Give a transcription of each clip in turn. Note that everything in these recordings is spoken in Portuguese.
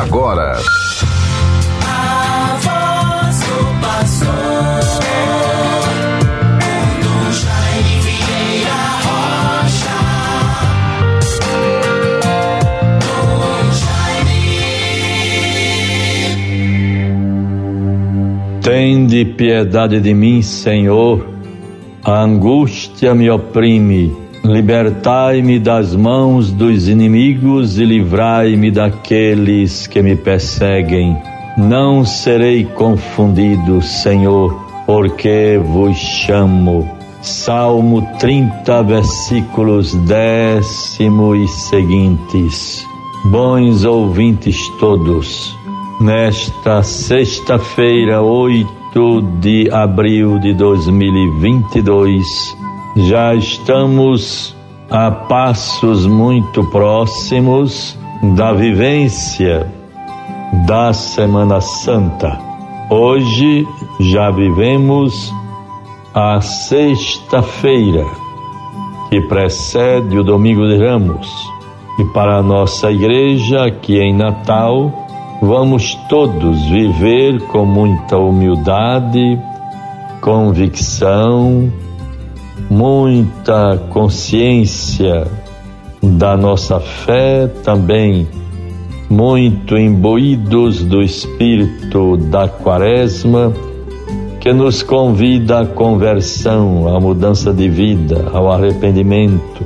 agora. Tende piedade de mim, Senhor. A angústia me oprime. Libertai-me das mãos dos inimigos e livrai-me daqueles que me perseguem. Não serei confundido, Senhor, porque vos chamo. Salmo 30, versículos décimo e seguintes. Bons ouvintes todos, nesta sexta-feira, 8 de abril de 2022, já estamos a passos muito próximos da vivência da Semana Santa. Hoje já vivemos a sexta-feira que precede o Domingo de Ramos. E para a nossa igreja aqui em Natal, vamos todos viver com muita humildade, convicção, muita consciência da nossa fé, também muito imbuídos do espírito da Quaresma, que nos convida à conversão, à mudança de vida, ao arrependimento,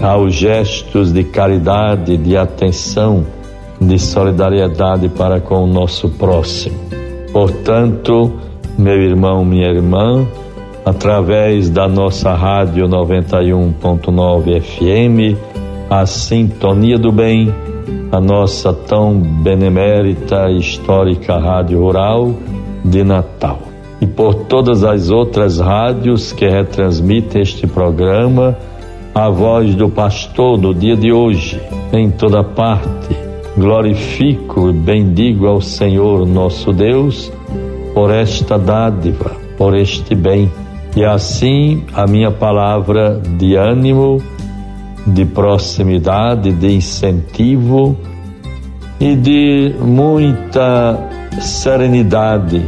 aos gestos de caridade, de atenção, de solidariedade para com o nosso próximo. Portanto, meu irmão, minha irmã, através da nossa rádio 91.9 FM, a Sintonia do Bem, a nossa tão benemérita histórica Rádio Rural de Natal. E por todas as outras rádios que retransmitem este programa, a voz do pastor no dia de hoje, em toda parte. Glorifico e bendigo ao Senhor nosso Deus por esta dádiva, por este bem. E assim a minha palavra de ânimo, de proximidade, de incentivo e de muita serenidade,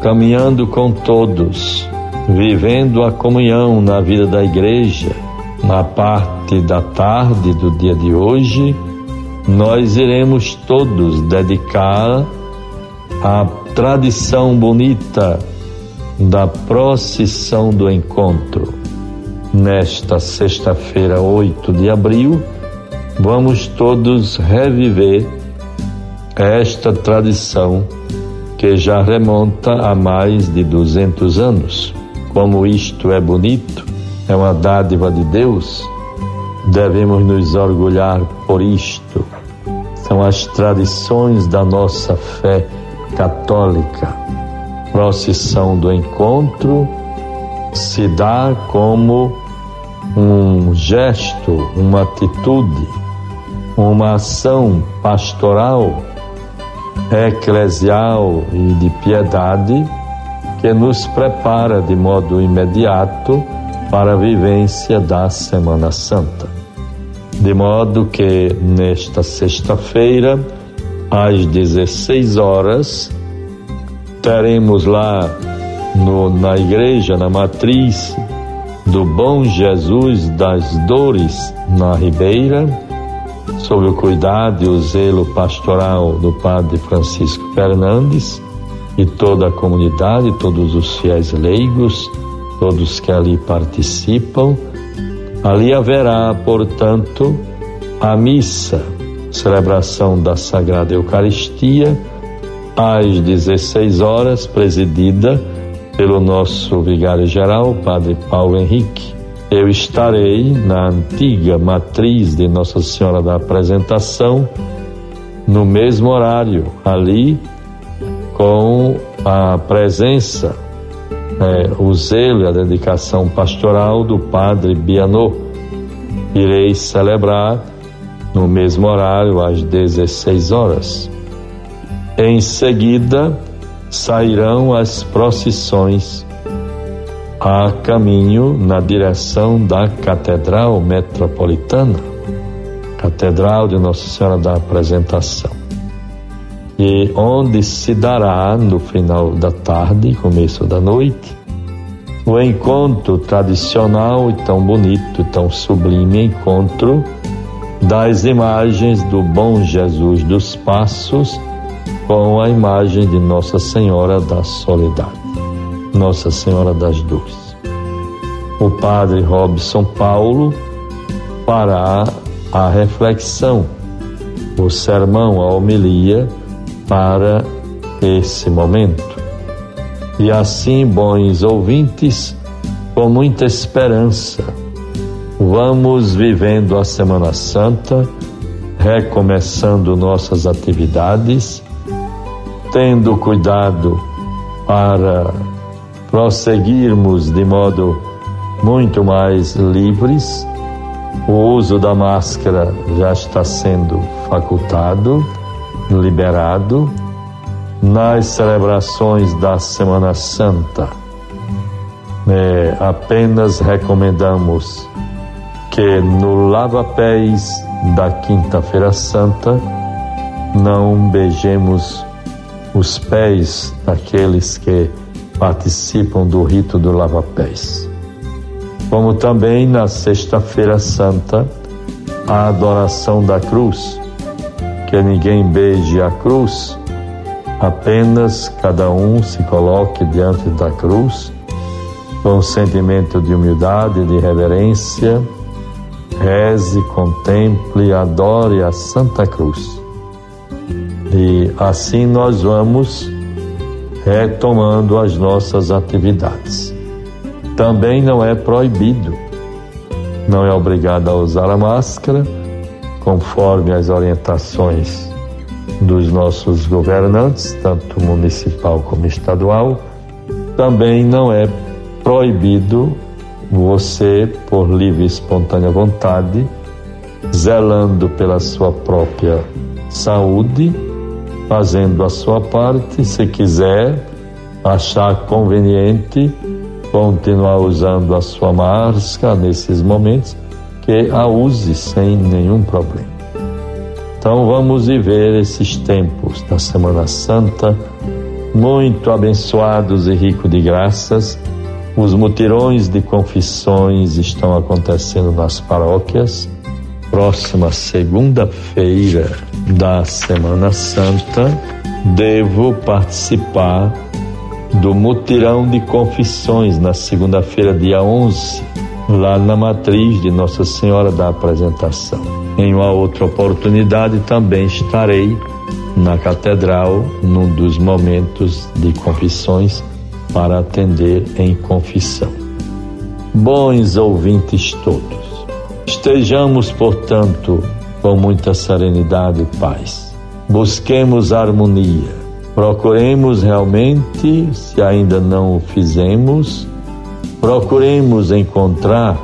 caminhando com todos, vivendo a comunhão na vida da igreja. Na parte da tarde do dia de hoje, nós iremos todos dedicar a tradição bonita da procissão do encontro. Nesta sexta-feira, 8 de abril, vamos todos reviver esta tradição que já remonta a mais de 200 anos. Como isto é bonito, é uma dádiva de Deus, devemos nos orgulhar por isto. São as tradições da nossa fé católica. Procissão do encontro se dá como um gesto, uma atitude, uma ação pastoral, eclesial e de piedade que nos prepara de modo imediato para a vivência da Semana Santa. De modo que nesta sexta-feira, às 16 horas, teremos lá no, na igreja, na matriz do Bom Jesus das Dores, na Ribeira, sob o cuidado e o zelo pastoral do Padre Francisco Fernandes e toda a comunidade, todos os fiéis leigos, todos que ali participam. Ali haverá, portanto, a missa, celebração da Sagrada Eucaristia, às 16 horas, presidida pelo nosso vigário-geral, Padre Paulo Henrique. Eu estarei na antiga matriz de Nossa Senhora da Apresentação, no mesmo horário, ali, com a presença, é, o zelo e a dedicação pastoral do Padre Bianô. Irei celebrar no mesmo horário, às 16 horas. Em seguida, sairão as procissões a caminho na direção da Catedral Metropolitana, Catedral de Nossa Senhora da Apresentação. e onde se dará no final da tarde, começo da noite, o encontro tradicional e tão bonito, tão sublime encontro das imagens do bom Jesus dos Passos com a imagem de Nossa Senhora da Soledade, Nossa Senhora das Dores. O padre Robson Paulo fará a reflexão, o sermão, a homilia para esse momento. E assim, bons ouvintes, com muita esperança, vamos vivendo a Semana Santa, recomeçando nossas atividades, tendo cuidado para prosseguirmos de modo muito mais livres. O uso da máscara já está sendo facultado, liberado nas celebrações da Semana Santa. É, apenas recomendamos que no lava-pés da Quinta-feira Santa não beijemos os pés daqueles que participam do rito do lava-pés. Como também na Sexta-feira Santa, a adoração da cruz, que ninguém beije a cruz, Apenas cada um se coloque diante da cruz com um sentimento de humildade, de reverência, reze, contemple, adore a Santa Cruz. E assim nós vamos retomando as nossas atividades. Também não é proibido, não é obrigado a usar a máscara, conforme as orientações dos nossos governantes, tanto municipal como estadual, também não é proibido você, por livre e espontânea vontade, zelando pela sua própria saúde, fazendo a sua parte, se quiser, achar conveniente continuar usando a sua máscara nesses momentos, que a use sem nenhum problema. Então vamos viver esses tempos da Semana Santa muito abençoados e ricos de graças. Os mutirões de confissões estão acontecendo nas paróquias. Próxima segunda-feira da Semana Santa, devo participar do mutirão de confissões na segunda-feira, dia 11, lá na matriz de Nossa Senhora da Apresentação. Em uma outra oportunidade também estarei na catedral num dos momentos de confissões para atender em confissão. Bons ouvintes todos, estejamos, portanto, com muita serenidade e paz. Busquemos harmonia. Procuremos realmente, se ainda não o fizemos, procuremos encontrar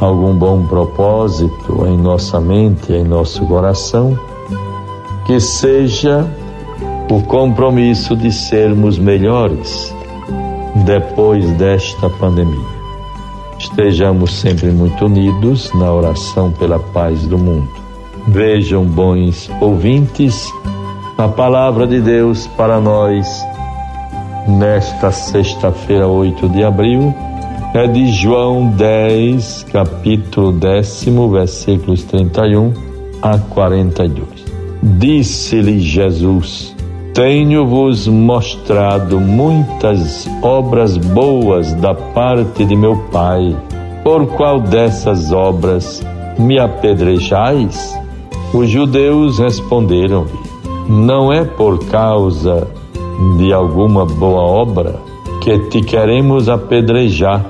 algum bom propósito em nossa mente, em nosso coração, que seja o compromisso de sermos melhores depois desta pandemia. Estejamos sempre muito unidos na oração pela paz do mundo. Vejam, bons ouvintes, a palavra de Deus para nós nesta sexta-feira, 8 de abril é de João 10, capítulo décimo, versículos 31 a 42. Disse-lhe Jesus: Tenho-vos mostrado muitas obras boas da parte de meu Pai. Por qual dessas obras me apedrejais? Os judeus responderam-lhe: Não é por causa de alguma boa obra que te queremos apedrejar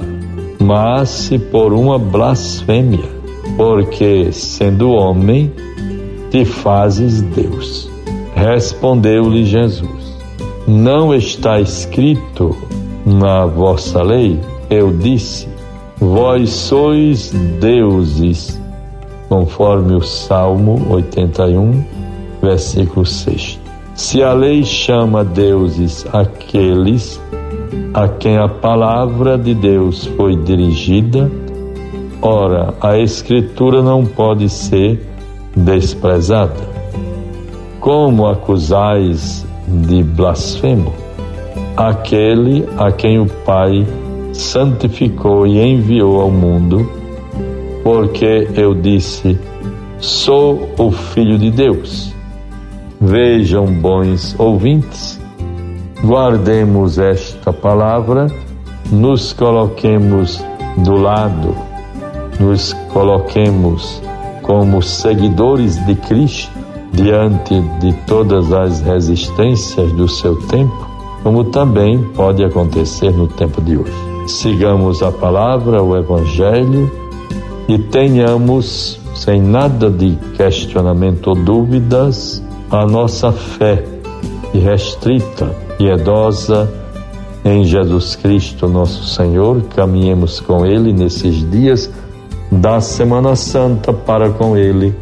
mas se por uma blasfêmia, porque, sendo homem, te fazes Deus. Respondeu-lhe Jesus: Não está escrito na vossa lei? Eu disse: Vós sois deuses, conforme o Salmo 81, versículo 6. Se a lei chama deuses aqueles a quem a palavra de Deus foi dirigida, ora, a Escritura não pode ser desprezada. Como acusais de blasfemo aquele a quem o Pai santificou e enviou ao mundo, porque eu disse: sou o Filho de Deus. Vejam, bons ouvintes, guardemos esta palavra, nos coloquemos do lado, nos coloquemos como seguidores de Cristo diante de todas as resistências do seu tempo, como também pode acontecer no tempo de hoje. Sigamos a palavra, o Evangelho e tenhamos, sem nada de questionamento ou dúvidas, a nossa fé irrestrita, piedosa em Jesus Cristo, nosso Senhor. Caminhemos com Ele nesses dias da Semana Santa para com Ele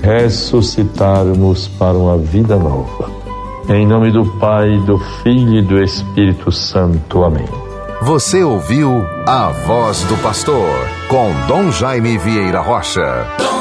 ressuscitarmos para uma vida nova. Em nome do Pai, do Filho e do Espírito Santo. Amém. Você ouviu a voz do pastor com Dom Jaime Vieira Rocha.